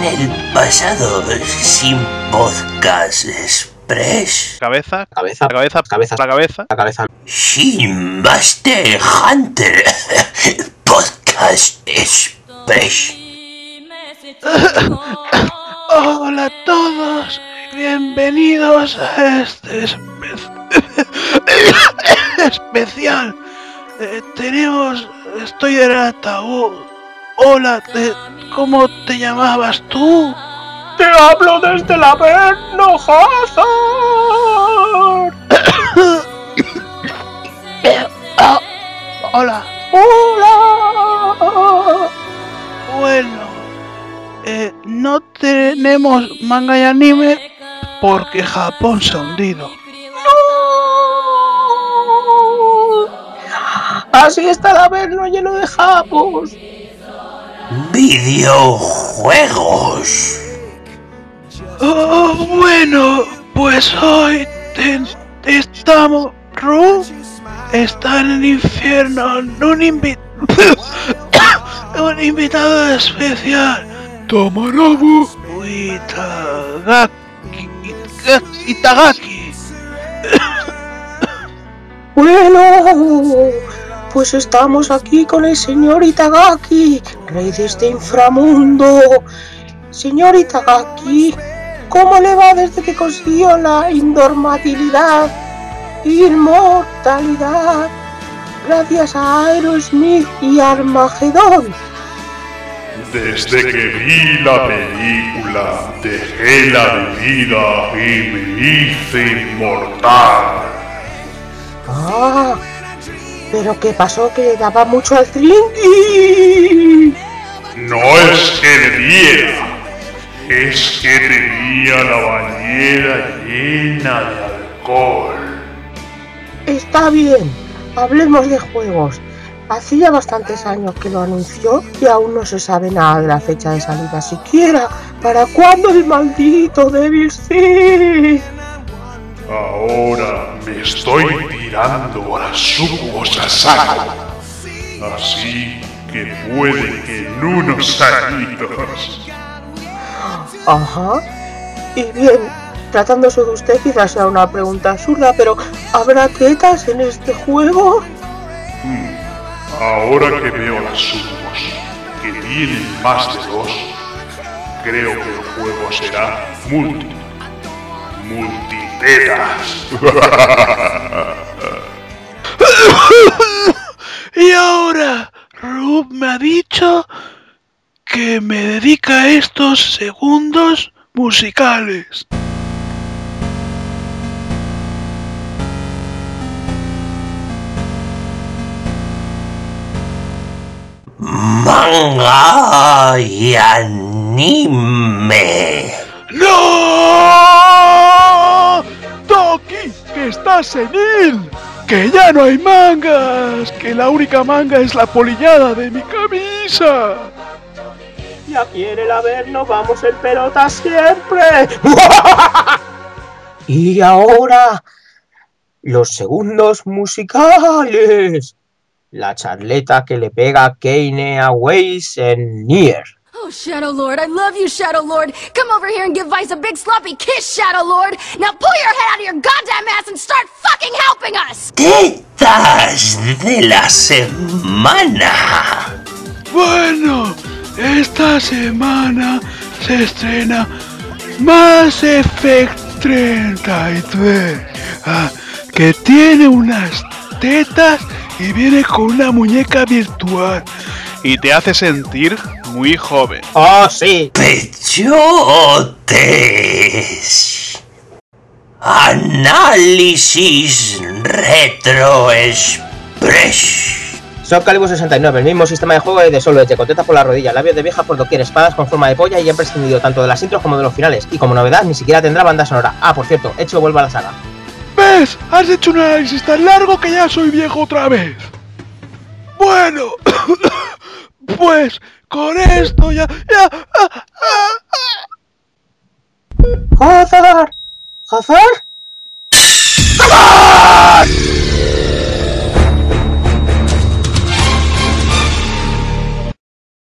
En el pasado, sin podcast express. Cabeza, Cabeza. la cabeza, Cabeza. la cabeza. La cabeza. Sin Master Hunter. Podcast express. Hola a todos, bienvenidos a este espe- especial. Eh, tenemos, estoy en el ataúd. Hola, te- ¿cómo te llamabas tú? Te hablo desde la Averno, Hazard. Ah, hola, Hola. bueno, eh, no tenemos manga y anime porque Japón se ha hundido. Así está el Averno lleno de japos. Videojuegos. Oh, bueno, pues hoy ten- estamos. Ru está en el infierno. Un, invi- un invitado especial. Tomarabu Itagaki. Itagaki. Bueno, pues estamos aquí con el señor Itagaki, rey de este inframundo. Señor Itagaki, ¿cómo le va desde que consiguió la indormabilidad, inmortalidad, gracias a Aerosmith y Armagedón? Desde que vi la película, dejé la bebida y me hice inmortal. Ah, pero ¿qué pasó? Que le daba mucho al trinqui. No es que le diera, es que tenía la bañera llena de alcohol. Está bien, hablemos de juegos. Hacía bastantes años que lo anunció y aún no se sabe nada de la fecha de salida siquiera. ¿Para cuándo el maldito Devil Sea? Ahora me estoy tirando a las sucubos a saco. Así que puede que en unos añitos. Ajá. Y bien, tratándose de usted quizás sea una pregunta absurda, pero ¿habrá tetas en este juego? Ahora que veo las sucubos que tienen más de dos, creo que el juego será multi. Multitetas. Y ahora, Rub me ha dicho que me dedica estos segundos musicales. Manga y anime. ¡No! ¡Toki! ¡Que estás senil! ¡Que ya no hay mangas! ¡Que la única manga es la polillada de mi camisa! Y aquí en el Averno vamos en pelota siempre. y ahora, los segundos musicales. La charleta que le pega Kane a Waze en Nier. Oh, Shadow Lord, I love you, Shadow Lord. Come over here and give Vice a big sloppy kiss, Shadow Lord. Now pull your head out of your goddamn ass and start fucking helping us. Tetas de la semana. Bueno, esta semana se estrena Mass Effect 33, ah, que tiene unas tetas y viene con una muñeca virtual y te hace sentir muy joven. Oh, sí. Pechotes. Análisis Retro Express. Soul Calibur 69, el mismo sistema de juego de solo de con tetas por la rodilla, labios de vieja por doquier, espadas con forma de polla y han prescindido tanto de las intros como de los finales. Y como novedad, ni siquiera tendrá banda sonora. Ah, por cierto, hecho vuelve a la saga. ¿Ves? Has hecho un análisis tan largo que ya soy viejo otra vez. Bueno, pues con esto ya... ya ah, ah, ¡Hazard! ¡Hazard!